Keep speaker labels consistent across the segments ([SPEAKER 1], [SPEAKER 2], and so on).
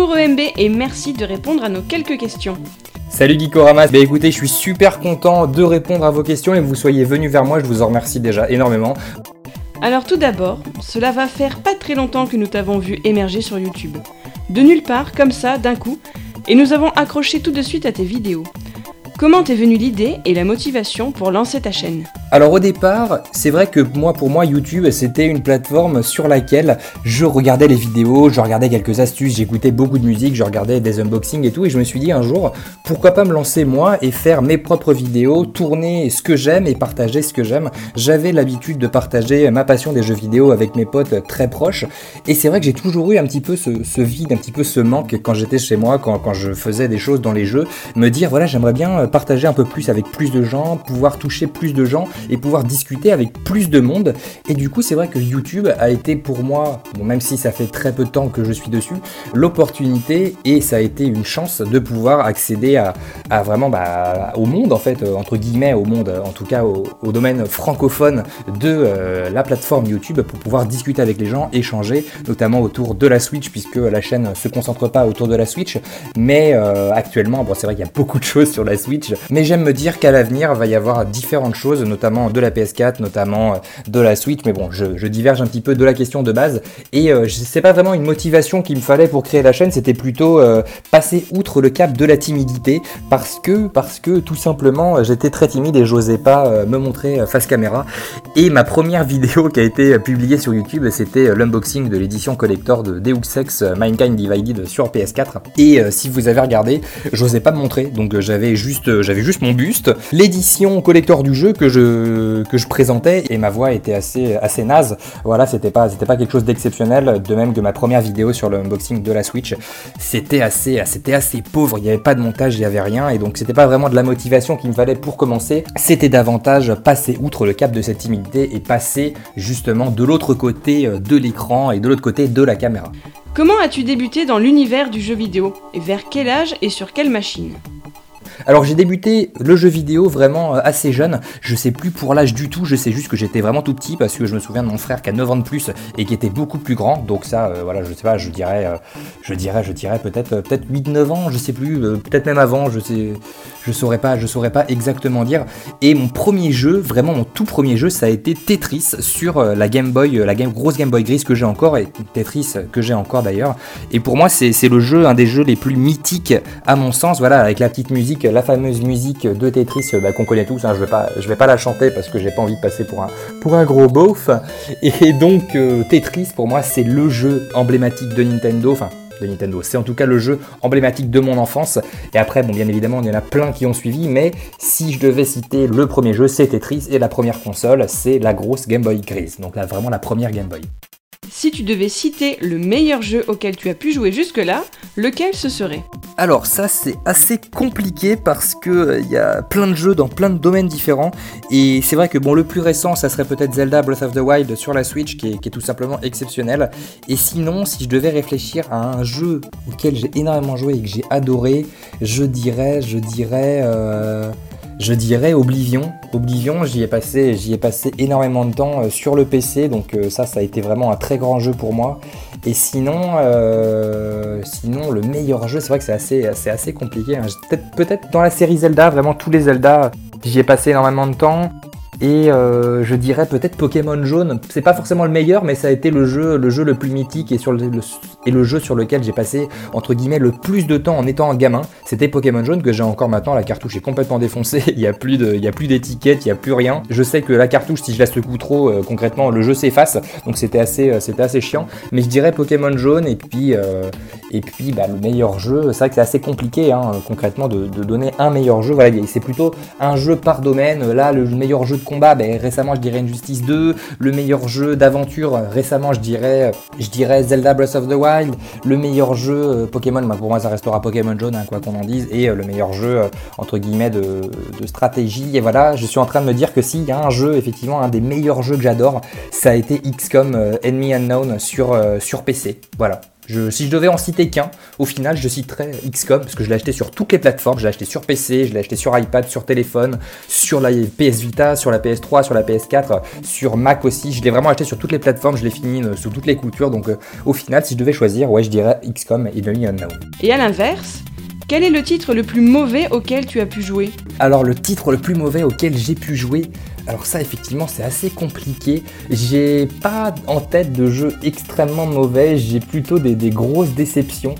[SPEAKER 1] Bonjour EMB et merci de répondre à nos quelques questions.
[SPEAKER 2] Salut Geekoramas, bah écoutez, je suis super content de répondre à vos questions et que vous soyez venus vers moi, je vous en remercie déjà énormément.
[SPEAKER 1] Alors tout d'abord, cela va faire pas très longtemps que nous t'avons vu émerger sur YouTube. De nulle part, comme ça, d'un coup, et nous avons accroché tout de suite à tes vidéos. Comment t'est venue l'idée et la motivation pour lancer ta chaîne?
[SPEAKER 2] Alors au départ, c'est vrai que moi pour moi YouTube c'était une plateforme sur laquelle je regardais les vidéos, je regardais quelques astuces, j'écoutais beaucoup de musique, je regardais des unboxings et tout et je me suis dit un jour pourquoi pas me lancer moi et faire mes propres vidéos, tourner ce que j'aime et partager ce que j'aime. J'avais l'habitude de partager ma passion des jeux vidéo avec mes potes très proches et c'est vrai que j'ai toujours eu un petit peu ce, vide, un petit peu ce manque quand j'étais chez moi, quand, quand je faisais des choses dans les jeux, me dire voilà j'aimerais bien partager un peu plus avec plus de gens, pouvoir toucher plus de gens et pouvoir discuter avec plus de monde. Et du coup, c'est vrai que YouTube a été pour moi, même si ça fait très peu de temps que je suis dessus, l'opportunité et ça a été une chance de pouvoir accéder à, vraiment bah, au monde, en fait, entre guillemets, au monde, en tout cas au, domaine francophone de euh, la plateforme YouTube pour pouvoir discuter avec les gens, échanger, notamment autour de la Switch, puisque la chaîne se concentre pas autour de la Switch, mais euh, actuellement, bon, c'est vrai qu'il y a beaucoup de choses sur la Switch mais j'aime me dire qu'à l'avenir, va y avoir différentes choses, notamment de la PS4, notamment euh, de la Switch. Mais bon, je, diverge un petit peu de la question de base. Et euh, c'est pas vraiment une motivation qu'il me fallait pour créer la chaîne, c'était plutôt euh, passer outre le cap de la timidité, parce que, parce que tout simplement, j'étais très timide et j'osais pas me montrer face caméra. Et ma première vidéo qui a été publiée sur YouTube, c'était l'unboxing de l'édition collector de Deus Ex Mankind Divided sur PS4. Et si vous avez regardé, j'osais pas me montrer, donc j'avais juste j'avais juste mon buste, l'édition collector du jeu que je, que je présentais et ma voix était assez, assez naze. Voilà, c'était pas, c'était pas quelque chose d'exceptionnel, de même que ma première vidéo sur le unboxing de la Switch, c'était assez, assez pauvre, il n'y avait pas de montage, il n'y avait rien et donc c'était pas vraiment de la motivation qu'il me fallait pour commencer, c'était davantage passer outre le cap de cette timidité et passer justement de l'autre côté euh, de l'écran et de l'autre côté de la caméra.
[SPEAKER 1] Comment as-tu débuté dans l'univers du jeu vidéo? Et vers quel âge et sur quelle machine?
[SPEAKER 2] Alors j'ai débuté le jeu vidéo vraiment euh, assez jeune, je sais plus pour l'âge du tout, je sais juste que j'étais vraiment tout petit parce que je me souviens de mon frère qui a 9 ans de plus et qui était beaucoup plus grand, donc ça euh, voilà, je sais pas, je dirais euh, je dirais je dirais peut-être peut-être 8 9 ans, je sais plus, peut-être même avant, je sais je saurais pas, je saurais pas exactement dire. Et mon premier jeu, vraiment mon tout premier jeu, ça a été Tetris sur la Game Boy, la grosse Game Boy grise que j'ai encore et Tetris que j'ai encore d'ailleurs. Et pour moi, c'est le jeu un des jeux les plus mythiques à mon sens, voilà, avec la petite musique la fameuse musique de Tetris bah, qu'on connaît tous. Hein, je vais pas, je vais pas la chanter parce que j'ai pas envie de passer pour un, pour un gros beauf. Et donc euh, Tetris pour moi c'est le jeu emblématique de Nintendo. Enfin de Nintendo. C'est en tout cas le jeu emblématique de mon enfance. Et après, bon, bien évidemment, il y en a plein qui ont suivi, mais si je devais citer le premier jeu, c'est Tetris, et la première console, c'est la grosse Game Boy grise. Donc là, vraiment la première Game Boy.
[SPEAKER 1] Si tu devais citer le meilleur jeu auquel tu as pu jouer jusque-là, lequel ce serait?
[SPEAKER 2] Alors ça c'est assez compliqué parce que euh, il y a plein de jeux dans plein de domaines différents. Et c'est vrai que bon le plus récent ça serait peut-être Zelda Breath of the Wild sur la Switch qui est, tout simplement exceptionnel. Et sinon si je devais réfléchir à un jeu auquel j'ai énormément joué et que j'ai adoré je dirais je dirais euh, je dirais Oblivion. Oblivion, j'y ai passé, ai passé énormément de temps euh, sur le PC, donc euh, ça, ça a été vraiment un très grand jeu pour moi. Et sinon, euh, sinon le meilleur jeu, c'est vrai que c'est assez, compliqué. Hein. Peut-être, peut-être dans la série Zelda, vraiment tous les Zelda, j'y ai passé énormément de temps. Et euh, je dirais peut-être Pokémon Jaune. C'est pas forcément le meilleur, mais ça a été le jeu le, jeu le plus mythique et, sur le, et le jeu sur lequel j'ai passé entre guillemets le plus de temps en étant un gamin. C'était Pokémon Jaune que j'ai encore maintenant. La cartouche est complètement défoncée. il n'y a plus de, il n'y a plus rien. Je sais que la cartouche, si je la secoue trop, euh, concrètement, le jeu s'efface. Donc c'était assez, euh, assez chiant. Mais je dirais Pokémon Jaune et puis et puis bah, le meilleur jeu. C'est vrai que c'est assez compliqué hein, concrètement de, de, donner un meilleur jeu. Voilà, c'est plutôt un jeu par domaine. Là, le meilleur jeu de combat, ben, récemment je dirais Injustice 2, le meilleur jeu d'aventure, récemment je dirais, je dirais Zelda Breath of the Wild, le meilleur jeu euh, Pokémon, ben, pour moi ça restera Pokémon jaune, hein, quoi qu'on en dise, et euh, le meilleur jeu euh, entre guillemets de, stratégie. Et voilà, je suis en train de me dire que s'il y a un jeu, effectivement, un des meilleurs jeux que j'adore, ça a été XCOM Enemy Unknown sur, sur PC. Voilà si je devais en citer qu'un, au final, je citerais XCOM parce que je l'ai acheté sur toutes les plateformes. Je l'ai acheté sur PC, je l'ai acheté sur iPad, sur téléphone, sur la PS Vita, sur la PS3, sur la PS4, sur Mac aussi. Je l'ai vraiment acheté sur toutes les plateformes. Je l'ai fini euh, sous toutes les coutures. Donc, euh, au final, si je devais choisir, ouais, je dirais XCOM et Enemy Unknown.
[SPEAKER 1] Et à l'inverse, quel est le titre le plus mauvais auquel tu as pu jouer?
[SPEAKER 2] Alors le titre le plus mauvais auquel j'ai pu jouer, alors ça effectivement c'est assez compliqué. J'ai pas en tête de jeu extrêmement mauvais, j'ai plutôt des, grosses déceptions.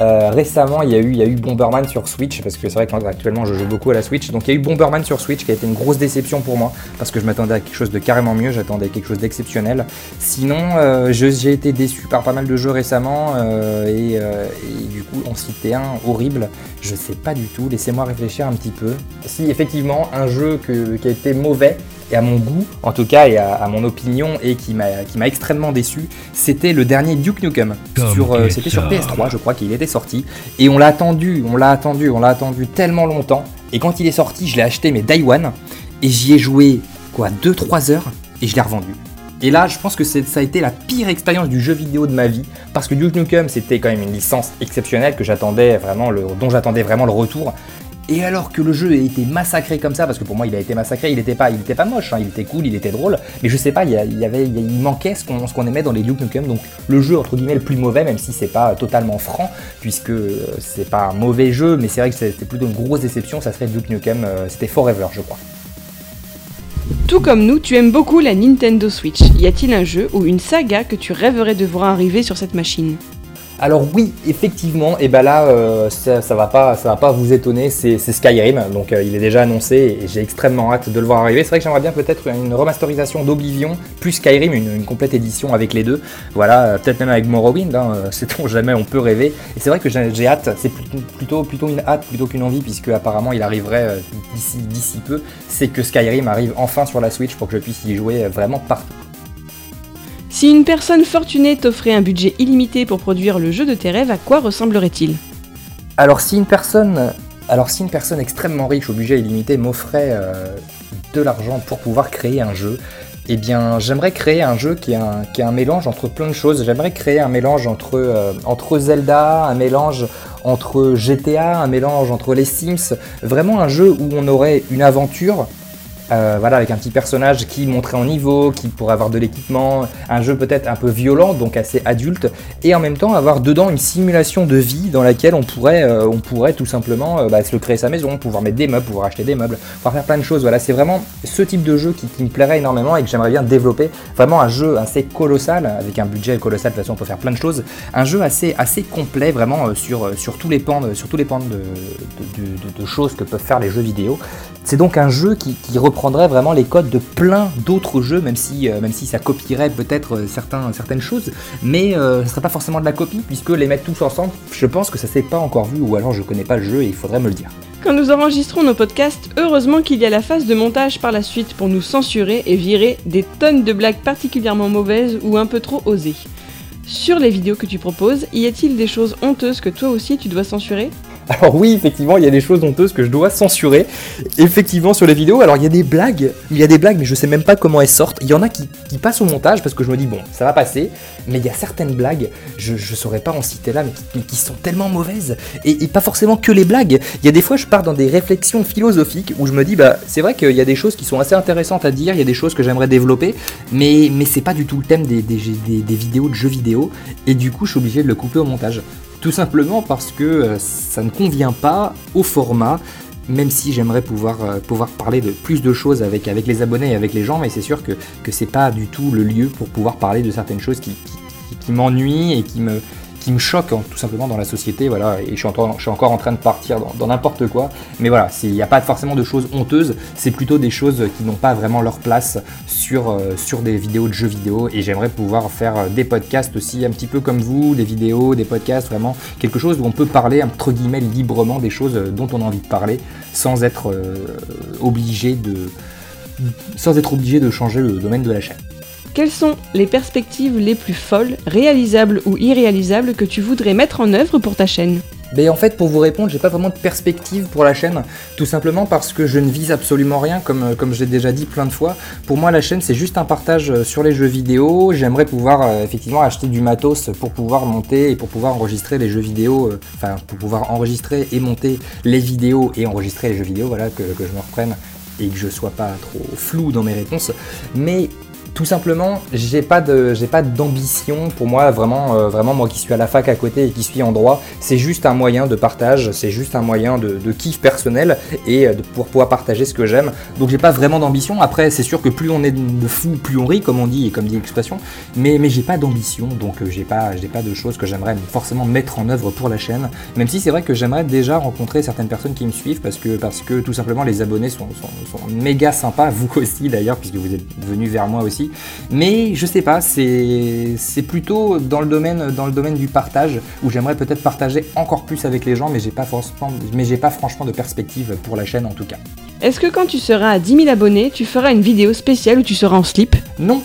[SPEAKER 2] Euh, récemment, il y, a eu, Bomberman sur Switch, parce que c'est vrai qu'actuellement je joue beaucoup à la Switch. Donc il y a eu Bomberman sur Switch qui a été une grosse déception pour moi, parce que je m'attendais à quelque chose de carrément mieux, j'attendais quelque chose d'exceptionnel. Sinon, euh, j'ai été déçu par pas mal de jeux récemment, euh, et, du coup, on citait un horrible, je sais pas du tout, laissez-moi réfléchir un petit peu. Si effectivement, un jeu qui a été mauvais, et à mon goût, en tout cas, et à, mon opinion, et qui m'a extrêmement déçu, c'était le dernier Duke Nukem. Euh, c'était sur PS3, je crois qu'il était sorti. Et on l'a attendu, on l'a attendu, on l'a attendu tellement longtemps. Et quand il est sorti, je l'ai acheté, mais Day One, et j'y ai joué, quoi, 2-3 heures, et je l'ai revendu. Et là, je pense que ça a été la pire expérience du jeu vidéo de ma vie, parce que Duke Nukem, c'était quand même une licence exceptionnelle que j'attendais vraiment, le, dont j'attendais vraiment le retour. Et alors que le jeu a été massacré comme ça, parce que pour moi il a été massacré, il était pas, était pas moche, hein, il était cool, il était drôle, mais je sais pas, il y, avait, il manquait ce qu'on aimait dans les Duke Nukem, donc le jeu entre guillemets le plus mauvais, même si c'est pas totalement franc, puisque euh, c'est pas un mauvais jeu, mais c'est vrai que c'était plutôt une grosse déception, ça serait Duke Nukem, euh, c'était Forever je crois.
[SPEAKER 1] Tout comme nous, tu aimes beaucoup la Nintendo Switch. Y a-t-il un jeu ou une saga que tu rêverais de voir arriver sur cette machine?
[SPEAKER 2] Alors oui, effectivement, et ben là, euh, ça, va pas, ça va pas vous étonner, c'est Skyrim, donc euh, il est déjà annoncé et j'ai extrêmement hâte de le voir arriver. C'est vrai que j'aimerais bien peut-être une remasterisation d'Oblivion plus Skyrim, une, complète édition avec les deux. Voilà, euh, peut-être même avec Morrowind, hein, trop jamais on peut rêver. Et c'est vrai que j'ai hâte, c'est plutôt, plutôt une hâte plutôt qu'une envie, puisque apparemment il arriverait d'ici peu. C'est que Skyrim arrive enfin sur la Switch pour que je puisse y jouer vraiment partout.
[SPEAKER 1] Si une personne fortunée t'offrait un budget illimité pour produire le jeu de tes rêves, à quoi ressemblerait-il?
[SPEAKER 2] Alors si une personne extrêmement riche au budget illimité m'offrait euh, de l'argent pour pouvoir créer un jeu, eh bien j'aimerais créer un jeu qui est un, mélange entre plein de choses. J'aimerais créer un mélange entre, euh, entre Zelda, un mélange entre GTA, un mélange entre les Sims, vraiment un jeu où on aurait une aventure euh, voilà, avec un petit personnage qui montrait en niveau, qui pourrait avoir de l'équipement, un jeu peut-être un peu violent, donc assez adulte, et en même temps avoir dedans une simulation de vie dans laquelle on pourrait, euh, tout simplement euh, bah, se créer sa maison, pouvoir mettre des meubles, pouvoir acheter des meubles, pouvoir faire plein de choses. Voilà, c'est vraiment ce type de jeu qui, me plairait énormément et que j'aimerais bien développer. Vraiment un jeu assez colossal, avec un budget colossal, de toute façon on peut faire plein de choses. Un jeu assez, assez complet, vraiment sur, sur tous les pans, sur tous les pans de, choses que peuvent faire les jeux vidéo. C'est donc un jeu qui, qui reprend prendrait vraiment les codes de plein d'autres jeux, même si, euh, ça copierait peut-être euh, certaines choses, mais euh, ce serait pas forcément de la copie, puisque les mettre tous ensemble, je pense que ça s'est pas encore vu, ou alors je connais pas le jeu et il faudrait me le dire.
[SPEAKER 1] Quand nous enregistrons nos podcasts, heureusement qu'il y a la phase de montage par la suite pour nous censurer et virer des tonnes de blagues particulièrement mauvaises ou un peu trop osées. Sur les vidéos que tu proposes, y a-t-il des choses honteuses que toi aussi tu dois censurer?
[SPEAKER 2] alors oui, effectivement, il y a des choses honteuses que je dois censurer. Effectivement, sur les vidéos, alors il y a des blagues, il y a des blagues, mais je sais même pas comment elles sortent. Il y en a qui, passent au montage parce que je me dis bon, ça va passer. Mais il y a certaines blagues, je, je saurais pas en citer là, mais qui, sont tellement mauvaises. Et, pas forcément que les blagues. Il y a des fois, je pars dans des réflexions philosophiques où je me dis bah c'est vrai qu'il y a des choses qui sont assez intéressantes à dire, il y a des choses que j'aimerais développer, mais mais c'est pas du tout le thème des, des, des vidéos de jeux vidéo. Et du coup, je suis obligé de le couper au montage. Tout simplement parce que euh, ça ne convient pas au format, même si j'aimerais pouvoir, euh, parler de plus de choses avec, les abonnés et avec les gens, mais c'est sûr que, que c'est pas du tout le lieu pour pouvoir parler de certaines choses qui m'ennuient et qui me, qui me choque hein, tout simplement dans la société, voilà, et je suis, encore, en train de partir dans n'importe quoi, mais voilà, il n'y a pas forcément de choses honteuses, c'est plutôt des choses qui n'ont pas vraiment leur place sur, euh, sur des vidéos de jeux vidéo, et j'aimerais pouvoir faire euh, des podcasts aussi un petit peu comme vous, des vidéos, des podcasts, vraiment quelque chose où on peut parler entre guillemets librement des choses euh, dont on a envie de parler, sans être obligé de sans être obligé de changer le domaine de la chaîne.
[SPEAKER 1] Quelles sont les perspectives les plus folles, réalisables ou irréalisables que tu voudrais mettre en œuvre pour ta chaîne?
[SPEAKER 2] Ben en fait, pour vous répondre, j'ai pas vraiment de perspective pour la chaîne, tout simplement parce que je ne vise absolument rien, comme, euh, comme je l'ai déjà dit plein de fois. Pour moi, la chaîne, c'est juste un partage euh, sur les jeux vidéo. J'aimerais pouvoir euh, effectivement acheter du matos pour pouvoir monter et pour pouvoir enregistrer les jeux vidéo, enfin, pour pouvoir enregistrer et monter les vidéos et enregistrer les jeux vidéo, voilà, que, que je me reprenne et que je sois pas trop flou dans mes réponses. Mais tout simplement, j'ai pas de, j'ai pas d'ambition. Pour moi, vraiment, euh, vraiment, moi qui suis à la fac à côté et qui suis en droit, c'est juste un moyen de partage, c'est juste un moyen de, kiff personnel et de pour pouvoir partager ce que j'aime. Donc j'ai pas vraiment d'ambition. Après, c'est sûr que plus on est de fou, plus on rit, comme on dit et comme dit l'expression. Mais, mais j'ai pas d'ambition, donc euh, j'ai pas, j'ai pas de choses que j'aimerais forcément mettre en œuvre pour la chaîne. Même si c'est vrai que j'aimerais déjà rencontrer certaines personnes qui me suivent parce que, parce que tout simplement les abonnés sont, sont, sont méga sympas, vous aussi d'ailleurs, puisque vous êtes venus vers moi aussi. Mais je sais pas, c'est plutôt dans le, domaine, dans le domaine du partage où j'aimerais peut-être partager encore plus avec les gens, mais j'ai pas, mais pas franchement de perspective pour la chaîne en tout cas.
[SPEAKER 1] Est-ce que quand tu seras à 10 000 abonnés, tu feras une vidéo spéciale où tu seras en slip?
[SPEAKER 2] Non,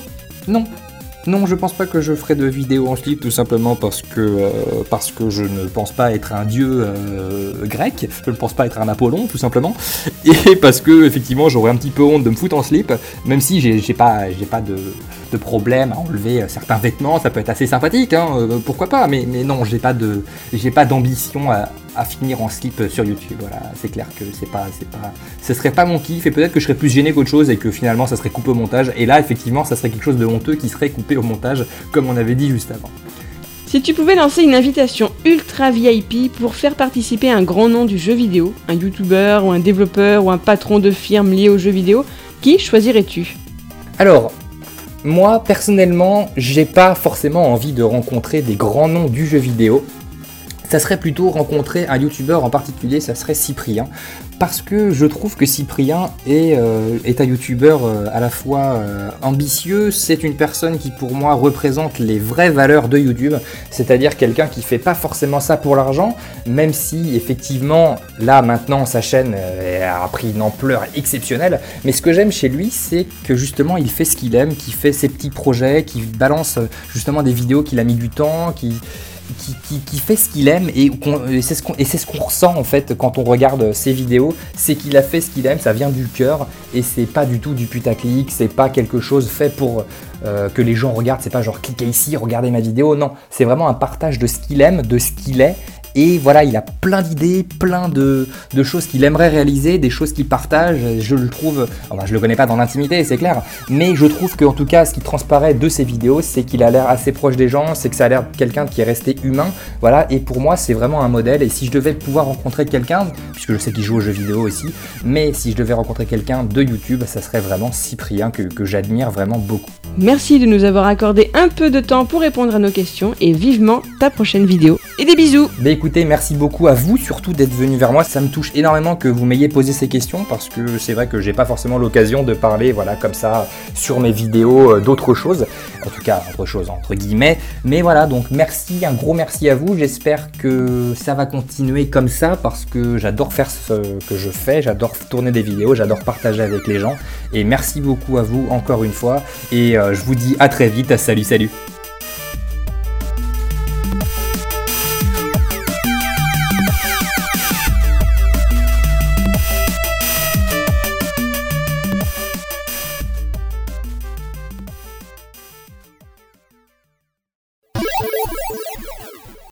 [SPEAKER 2] non, non, je pense pas que je ferai de vidéo en slip, tout simplement parce que, euh, je ne pense pas être un dieu euh, grec, je ne pense pas être un Apollon, tout simplement, et parce que, effectivement, j'aurais un petit peu honte de me foutre en slip, même si j'ai pas, pas de, de, problème à enlever certains vêtements, ça peut être assez sympathique, hein, euh, pourquoi pas, mais, mais non, j'ai pas d'ambition à à finir en slip sur YouTube. Voilà, c'est clair que c'est pas, c'est pas, ce serait pas mon kiff et peut-être que je serais plus gêné qu'autre chose et que finalement ça serait coupé au montage. Et là, effectivement, ça serait quelque chose de honteux qui serait coupé au montage, comme on avait dit juste avant.
[SPEAKER 1] Si tu pouvais lancer une invitation ultra VIP pour faire participer un grand nom du jeu vidéo, un youtubeur ou un développeur ou un patron de firme lié au jeu vidéo, qui choisirais-tu?
[SPEAKER 2] Alors, moi personnellement, j'ai pas forcément envie de rencontrer des grands noms du jeu vidéo ça serait plutôt rencontrer un youtubeur en particulier, ça serait Cyprien. Parce que je trouve que Cyprien est, euh, est un youtubeur euh, à la fois euh, ambitieux, c'est une personne qui pour moi représente les vraies valeurs de YouTube, c'est-à-dire quelqu'un qui fait pas forcément ça pour l'argent, même si effectivement là maintenant sa chaîne a pris une ampleur exceptionnelle, mais ce que j'aime chez lui c'est que justement il fait ce qu'il aime, qu'il fait ses petits projets, qu'il balance justement des vidéos qu'il a mis du temps, qui qui, fait ce qu'il aime et, c'est ce qu'on ressent en fait quand on regarde ses vidéos, c'est qu'il a fait ce qu'il aime, ça vient du cœur et c'est pas du tout du putaclic, c'est pas quelque chose fait pour euh, que les gens regardent, c'est pas genre cliquez ici, regardez ma vidéo, non, c'est vraiment un partage de ce qu'il aime, de ce qu'il est et voilà, il a plein d'idées, plein de, choses qu'il aimerait réaliser, des choses qu'il partage. Je le trouve, enfin, je le connais pas dans l'intimité, c'est clair, mais je trouve qu'en tout cas, ce qui transparaît de ses vidéos, c'est qu'il a l'air assez proche des gens, c'est que ça a l'air quelqu'un qui est resté humain. Voilà, et pour moi, c'est vraiment un modèle. Et si je devais pouvoir rencontrer quelqu'un, puisque je sais qu'il joue aux jeux vidéo aussi, mais si je devais rencontrer quelqu'un de YouTube, ça serait vraiment Cyprien que, que j'admire vraiment beaucoup.
[SPEAKER 1] Merci de nous avoir accordé un peu de temps pour répondre à nos questions et vivement ta prochaine vidéo. Et des bisous
[SPEAKER 2] Bah merci beaucoup à vous surtout d'être venu vers moi. Ça me touche énormément que vous m'ayez posé ces questions parce que c'est vrai que j'ai pas forcément l'occasion de parler voilà comme ça sur mes vidéos euh, d'autres choses. En tout cas, autre chose entre guillemets. Mais voilà, donc merci, un gros merci à vous. J'espère que ça va continuer comme ça parce que j'adore faire ce que je fais, j'adore tourner des vidéos, j'adore partager avec les gens. Et merci beaucoup à vous encore une fois. Et euh, je vous dis à très vite. Salut, salut.